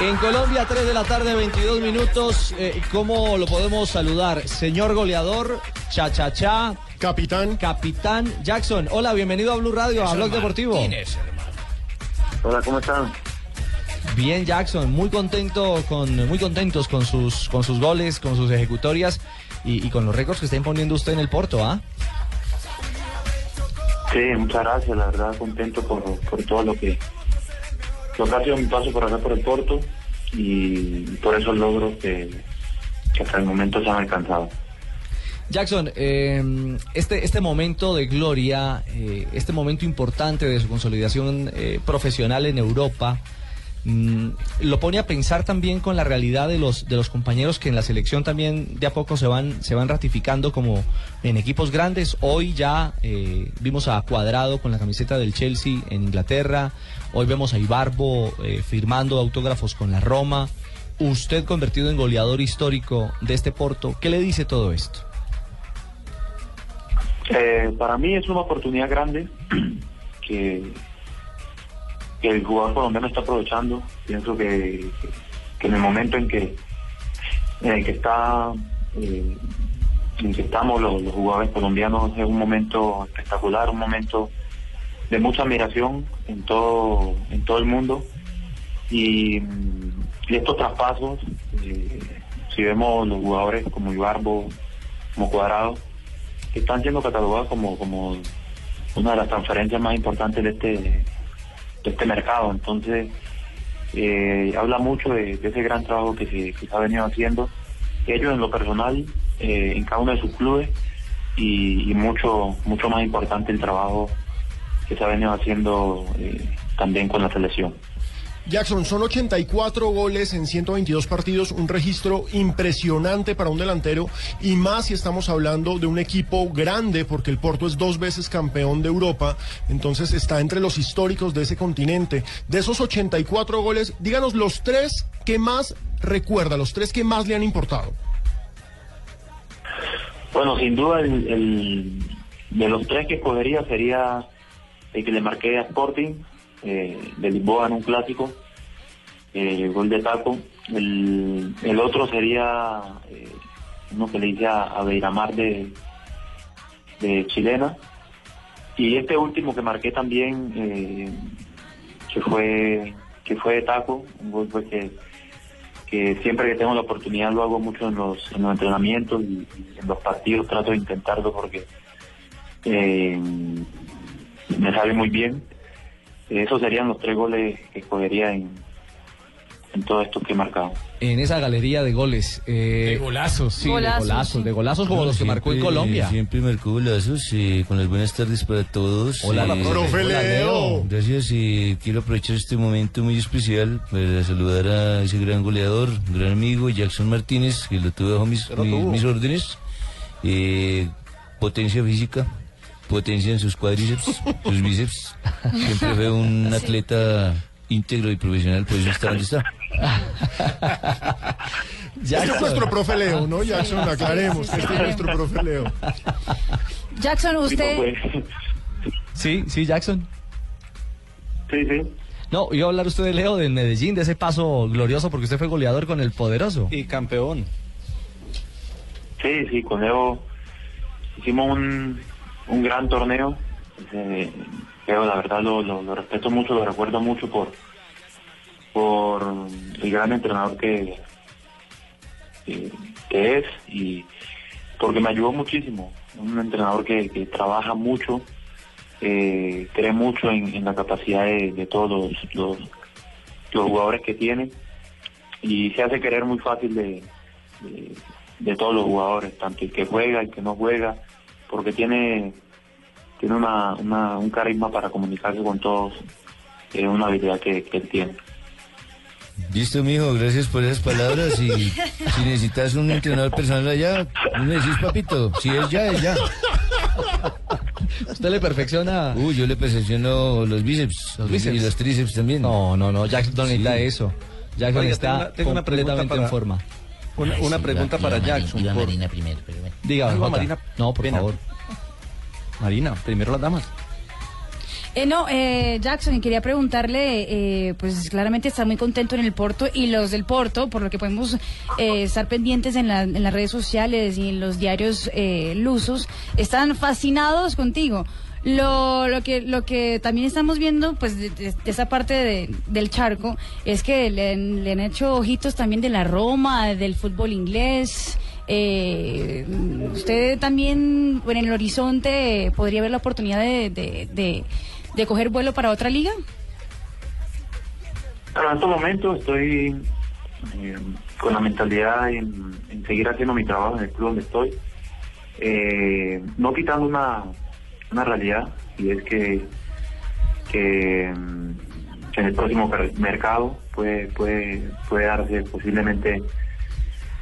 En Colombia, 3 de la tarde, 22 minutos. Eh, ¿Cómo lo podemos saludar? Señor goleador, cha cha cha. Capitán. Capitán Jackson. Hola, bienvenido a Blue Radio, a Blog Deportivo. Hola, ¿cómo están? Bien, Jackson, muy contento con, muy contentos con sus, con sus goles, con sus ejecutorias y, y con los récords que está imponiendo usted en el Porto, ¿ah? Sí, muchas gracias, la verdad contento por, por todo lo que, que ha mi paso por acá por el Porto y por esos logros que, que hasta el momento se han alcanzado. Jackson, eh, este, este momento de gloria, eh, este momento importante de su consolidación eh, profesional en Europa, mm, lo pone a pensar también con la realidad de los, de los compañeros que en la selección también de a poco se van, se van ratificando como en equipos grandes. Hoy ya eh, vimos a Cuadrado con la camiseta del Chelsea en Inglaterra, hoy vemos a Ibarbo eh, firmando autógrafos con la Roma. Usted convertido en goleador histórico de este Porto, ¿qué le dice todo esto? Eh, para mí es una oportunidad grande que, que el jugador colombiano está aprovechando. Pienso que, que en el momento en que en el eh, que estamos los, los jugadores colombianos es un momento espectacular, un momento de mucha admiración en todo en todo el mundo y, y estos traspasos eh, si vemos los jugadores como Ibarbo como Cuadrado que están siendo catalogados como, como una de las transferencias más importantes de este, de este mercado. Entonces, eh, habla mucho de, ese gran trabajo que se, que se ha venido haciendo, ellos en lo personal, eh, en cada uno de sus clubes, y, y mucho, mucho más importante el trabajo que se ha venido haciendo eh, también con la selección. Jackson, son 84 goles en 122 partidos, un registro impresionante para un delantero y más si estamos hablando de un equipo grande porque el Porto es dos veces campeón de Europa, entonces está entre los históricos de ese continente. De esos 84 goles, díganos los tres que más recuerda, los tres que más le han importado. Bueno, sin duda, el, de los tres que escogería sería el que le marqué a Sporting, de Lisboa en un clásico, eh, gol de taco. El, el otro sería eh, uno que le hice a, a Beiramar de, de Chilena. Y este último que marqué también, eh, que fue que fue de taco, un gol pues, que, que siempre que tengo la oportunidad lo hago mucho en los, en los entrenamientos y, y en los partidos trato de intentarlo porque me sale muy bien. Esos serían los tres goles que escogería en, en todo esto que he marcado. En esa galería de goles. de golazos. Sí, Golazos, de golazos, sí. de golazos como los que marcó en Siempre- Colombia. Siempre marcó golazos. eh, con las buenas tardes para todos. Hola, eh, profe hola, Leo. Gracias y quiero aprovechar este momento muy especial para saludar a ese gran goleador, gran amigo Jackson Martínez, que lo tuve bajo mis, mis, mis órdenes. Eh, potencia física, potencia en sus cuádriceps, sus bíceps. Siempre fue un atleta íntegro y profesional, por eso está donde está. Este es nuestro profe Leo, ¿no, Jackson? Aclaremos que este es nuestro profe Leo. Jackson, usted, Sí, sí, Jackson. sí, sí. No, iba a hablar usted de Leo, del Medellín, de ese paso glorioso, porque usted fue goleador con el poderoso. Y campeón. Sí, sí, con Leo hicimos un, un gran torneo. Eh, Leo, la verdad, lo, respeto mucho, lo recuerdo mucho por, por el gran entrenador que, que, es y porque me ayudó muchísimo. Un entrenador que, trabaja mucho, cree mucho en, la capacidad de, todos los jugadores que tiene y se hace querer muy fácil de, de, de todos los jugadores, tanto el que juega, el que no juega, porque tiene tiene una, una- un carisma para comunicarse con todos, es una habilidad que, que él tiene. Listo, mijo, gracias por esas palabras. Y si necesitas un entrenador personal allá, tú me decís, papito. Si es ya, es ya. ¿Usted le perfecciona? Uy, yo le perfecciono los bíceps. Los y bíceps. los tríceps también. No, no, no, Jackson no necesita Sí. eso. Jackson Oiga, está tengo una- tengo una pregunta completamente para- en forma. Una, una pregunta para Jackson. Iba por- Marina primero, pero bueno. Diga, Jota. Marina No, por Pena. favor. Marina, primero las damas. Eh, no, eh, Jackson, y quería preguntarle, eh, pues claramente está muy contento en el Porto y los del Porto, por lo que podemos eh, estar pendientes en, la- en las redes sociales y en los diarios eh, lusos, están fascinados contigo. Lo, lo que lo que también estamos viendo, pues de, esa parte de- del charco, es que le, han- le han hecho ojitos también de la Roma, del fútbol inglés. Eh, usted también, en el horizonte, podría ver la oportunidad de, de, coger vuelo para otra liga. En estos momentos estoy eh, con la mentalidad en, en seguir haciendo mi trabajo en el club donde estoy, eh, no quitando una, una realidad, y es que, que, mm, en el próximo mercado puede, puede, puede darse posiblemente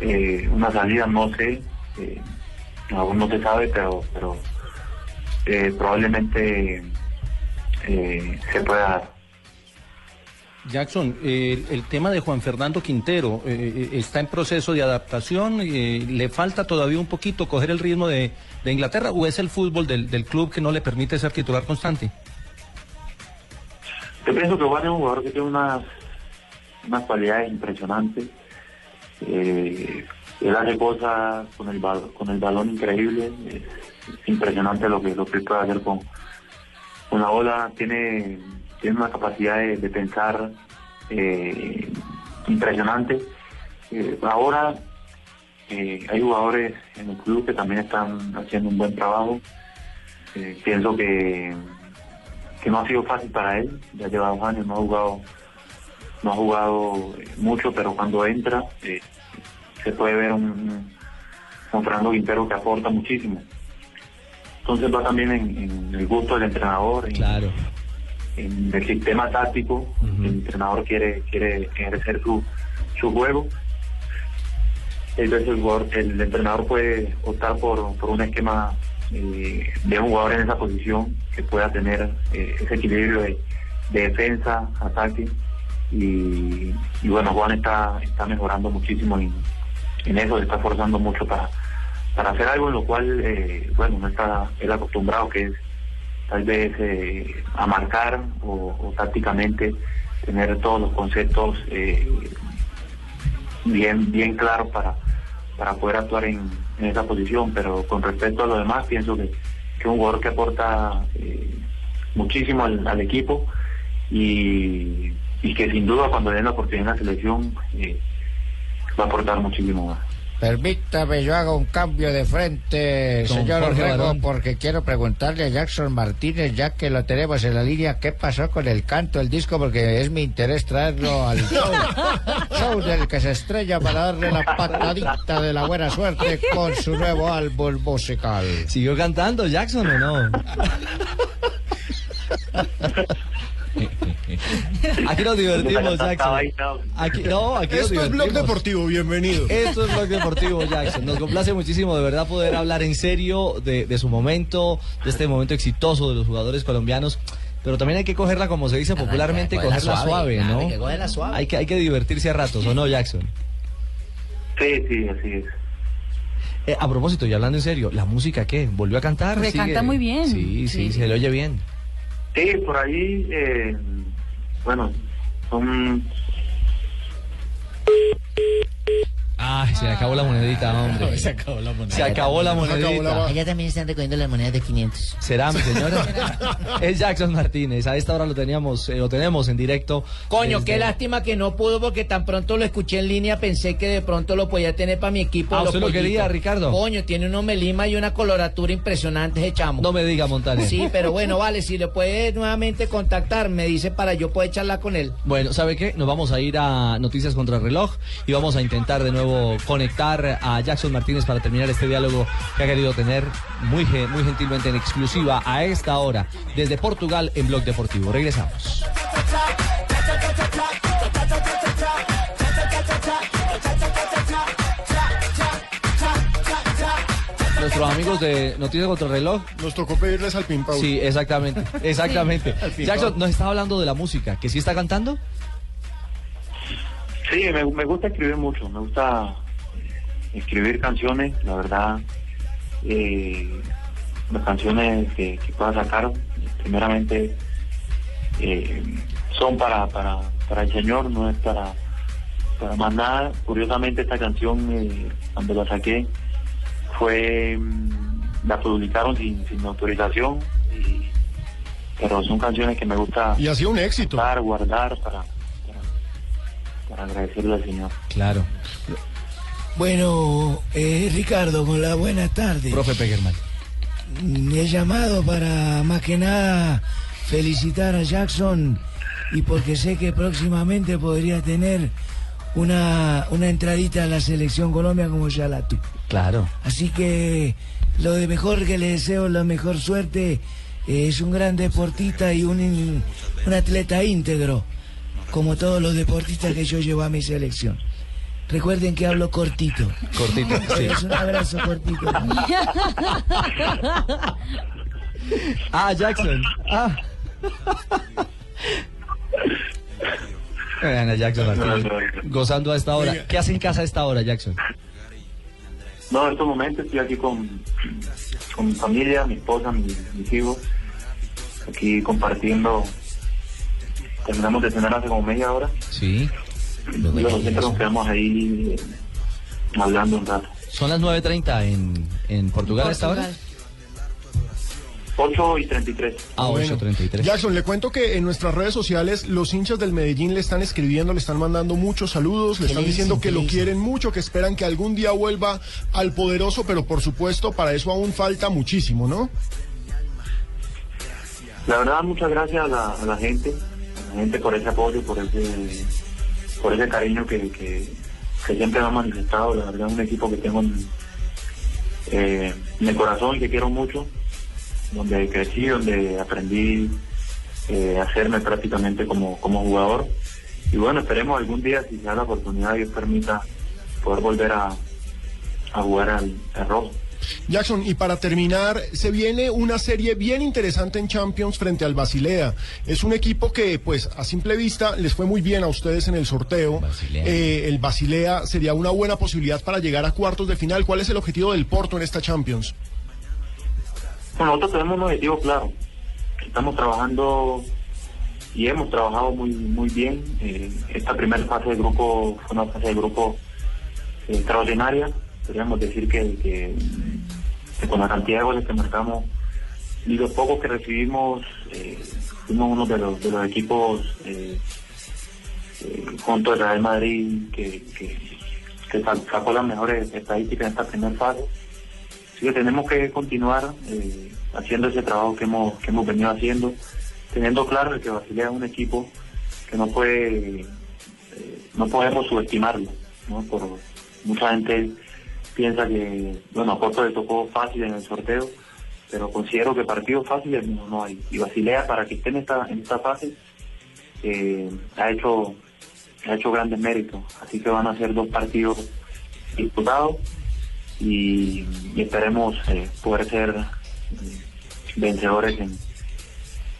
eh, una salida, no sé, eh, aún no se sabe, pero, pero eh, probablemente se pueda dar. Jackson, el tema de Juan Fernando Quintero eh, eh, está en proceso de adaptación. eh, ¿Le falta todavía un poquito coger el ritmo de, Inglaterra o es el fútbol del, club que no le permite ser titular constante? Yo pienso que Juan es un jugador que tiene unas, unas cualidades impresionantes. Él hace cosas con el, balón increíble. Es impresionante lo que, lo que puede hacer con, con la bola. Tiene, tiene una capacidad de, pensar eh, impresionante. Eh, ahora eh, hay jugadores en el club que también están haciendo un buen trabajo. Pienso que que no ha sido fácil para él, ya lleva dos años, no ha jugado, no ha jugado mucho, pero cuando entra se puede ver un, un Fernando Quintero que aporta muchísimo. Entonces va también en, el gusto del entrenador, en, Claro. En el sistema táctico, el entrenador quiere, quiere ejercer su, su juego. Entonces el, jugador- el entrenador puede optar por, por un esquema eh, de un jugador en esa posición que pueda tener eh, ese equilibrio de, de defensa, ataque. Y, y bueno, Juan está, está mejorando muchísimo en, en eso, se está esforzando mucho para, para hacer algo en lo cual, eh, bueno, no está él acostumbrado, que es tal vez eh, a marcar o, o tácticamente tener todos los conceptos eh, bien bien claros para, para poder actuar en, esa posición, pero con respecto a lo demás pienso que es un jugador que aporta eh, muchísimo al, equipo y, y que sin duda cuando den la oportunidad en la selección eh, va a aportar muchísimo más. Permítame, yo hago un cambio de frente, Don señor Orrego, porque quiero preguntarle a Jackson Martínez, ya que lo tenemos en la línea, ¿qué pasó con el canto, el disco? Porque es mi interés traerlo al show, show del que se estrella para darle la patadita de la buena suerte con su nuevo álbum musical. ¿Siguió cantando Jackson o no? Aquí nos divertimos, Jackson. Aquí, no, aquí nos Esto es Blog. Deportivo, bienvenido. Esto es Blog Deportivo, Jackson. Nos complace muchísimo de verdad poder hablar en serio de, de su momento, de este momento exitoso de los jugadores colombianos. Pero también hay que cogerla, como se dice popularmente, cogerla cogerla suave, ¿no? hay que cogerla suave. Hay que, hay que divertirse a ratos, ¿o no, Jackson? Sí, sí, así es. Eh, a propósito, y hablando en serio, ¿la música qué? ¿Volvió a cantar? ¿Sigue? canta muy bien. Sí, sí, Sí. se le oye bien. Sí, por ahí, eh, bueno, son Ay, se acabó la monedita, hombre. Se acabó la moneda. Se acabó la monedita. Allá también están recogiendo las monedas de 500. ¿Será, mi señora? es Jackson Martínez. A esta hora lo teníamos, eh, lo tenemos en directo. Coño, desde- qué lástima que no pudo porque tan pronto lo escuché en línea, pensé que de pronto lo podía tener para mi equipo. Ah, los ¿usted lo quería, Ricardo? Coño, tiene unos melima y una coloratura impresionante ese chamo. No me diga, Montaner. Sí, pero bueno, vale, si le puede nuevamente contactar, me dice para yo poder charlar con él. Bueno, ¿sabe qué? Nos vamos a ir a Noticias contra el Reloj y vamos a intentar de nuevo conectar a Jackson Martínez para terminar este diálogo que ha querido tener muy, muy gentilmente en exclusiva a esta hora desde Portugal en Blog Deportivo. Regresamos. Nuestros amigos de Noticias contra el Reloj. Nos tocó pedirles al Pimpau. Sí, exactamente, exactamente. Jackson nos estaba hablando de la música, que sí está cantando. Sí, me, me gusta escribir mucho, me gusta escribir canciones, la verdad, eh, las canciones que, que pueda sacar, primeramente, eh, son para, para, para el Señor, no es para, para más nada. Curiosamente esta canción, eh, cuando la saqué, fue, mm, la publicaron sin, sin autorización, y- pero son canciones que me gusta Y ha sido un éxito. guardar, guardar para, para, agradecerle al Señor. Claro. Bueno, eh, Ricardo, con la buena tarde. Profe Pegerman. He llamado para más que nada felicitar a Jackson y porque sé que próximamente podría tener una, una entradita a la selección Colombia como ya la tú. Claro. Así que lo de mejor que le deseo la mejor suerte eh, es un gran deportista y un, un atleta íntegro, como todos los deportistas que yo llevo a mi selección. Recuerden que hablo cortito. Cortito, sí. Es un abrazo cortito. Ah, Jackson. Ah. Vean a Jackson Martínez gozando a esta hora. ¿Qué hace en casa a esta hora, Jackson? No, en estos momentos estoy aquí con, con mi familia, mi esposa, mi- mis hijos, aquí compartiendo. Terminamos de cenar hace como media hora. Sí. Y luego siempre nos quedamos ahí eh, hablando un rato. Son las 9.30 en, en Portugal a esta hora. 8 y 33. Ah, Bueno, 8.33. Jackson, le cuento que en nuestras redes sociales los hinchas del Medellín le están escribiendo, le están mandando muchos saludos, le ¿Qué están diciendo que ¿Qué lo quieren mucho, que esperan que algún día vuelva al poderoso, pero por supuesto para eso aún falta muchísimo, ¿no? La verdad, muchas gracias a la, a la gente, gente por ese apoyo, por ese, por ese cariño que, que, siempre me han manifestado. La verdad, un equipo que tengo en, eh, en el corazón y que quiero mucho, donde crecí, donde aprendí eh, hacerme prácticamente como, como jugador. Y bueno, esperemos algún día, si se da la oportunidad, Dios permita, poder volver a, a jugar al, al rojo. Jackson, y para terminar, se viene una serie bien interesante en Champions frente al Basilea. Es un equipo que, pues, a simple vista les fue muy bien a ustedes en el sorteo. Basilea. Eh, el Basilea sería una buena posibilidad para llegar a cuartos de final. ¿Cuál es el objetivo del Porto en esta Champions? Bueno, nosotros tenemos un objetivo claro. Estamos trabajando y hemos trabajado muy muy bien. Eh, esta primera fase de grupo fue una fase de grupo eh, extraordinaria. Podríamos decir que, con la cantidad de goles que marcamos y los pocos que recibimos, eh, fuimos uno de los, equipos eh, eh, junto al Real Madrid que, que, que sa- sacó las mejores estadísticas en esta primera fase. Así que tenemos que continuar eh, haciendo ese trabajo que hemos, que hemos venido haciendo, teniendo claro que Basilea es un equipo que no puede, eh, no podemos subestimarlo, ¿no? Por, mucha gente piensa que, bueno, a Porto le tocó fácil en el sorteo, pero considero que partidos fáciles no, no hay. Y Basilea, para que esté en esta, en esta fase, eh, ha hecho ha hecho grandes méritos. Así que van a ser dos partidos disputados y, esperemos eh, poder ser eh, vencedores en-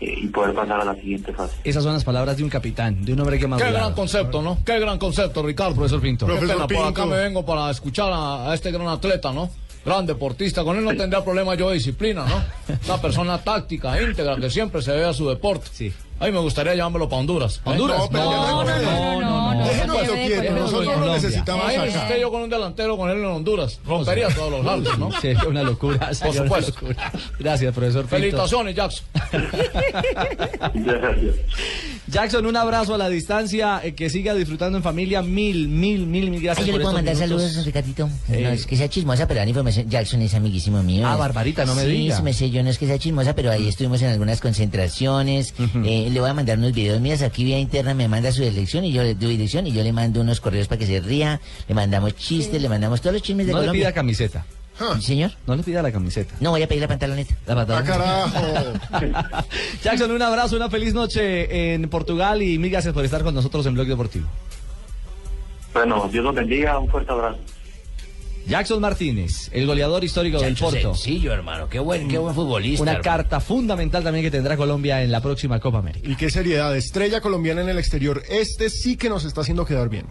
y poder pasar a la siguiente fase. Esas son las palabras de un capitán, de un hombre que Qué madurado. gran concepto, ¿no? Qué gran concepto, Ricardo. Profesor Pinto. Qué Profesor pena, por acá Pinto. me vengo para escuchar a, a este gran atleta, ¿no? Gran deportista. Con él no tendría problema yo de disciplina, ¿no? Una persona táctica, íntegra, que siempre se ve a su deporte. Sí. A mí me gustaría llevármelo para Honduras. no, ¿Honduras? No, no, no, no, no. Déjenoslo no puede, quieto, nosotros lo Colombia. necesitamos acá. yo con un delantero con él en Honduras. Rompería todos los lados, ¿no? Sería una locura. sería una supuesto. locura. Gracias, profesor. Felicitaciones, Jackson. Gracias. Jackson, un abrazo a la distancia, eh, que siga disfrutando en familia. Mil, mil, mil, mil gracias Ay, yo por le puedo mandar minutos. saludos, Ricardito. Eh, No es que sea chismosa, pero la información. Jackson es amiguísimo mío. Ah, Barbarita, no me sí, diga. Sí, me sé, yo no es que sea chismosa, pero ahí estuvimos en algunas concentraciones. Eh, le voy a mandar unos videos míos aquí vía interna, me manda su dirección y yo le doy dirección y yo le mando unos correos para que se ría. Le mandamos chistes, le mandamos todos los chismes de No le Colombia. pida camiseta. ¿Sí, señor? No le pida la camiseta. No, voy a pedir la pantaloneta. La pantaloneta. Jackson, un abrazo, una feliz noche en Portugal y mil gracias por estar con nosotros en Blog Deportivo. Bueno, Dios los bendiga, un fuerte abrazo. Jackson Martínez, el goleador histórico del Porto. Sencillo, hermano. Qué buen, qué buen futbolista. Una hermano. carta fundamental también que tendrá Colombia en la próxima Copa América. Y qué seriedad, estrella colombiana en el exterior. Este sí que nos está haciendo quedar bien.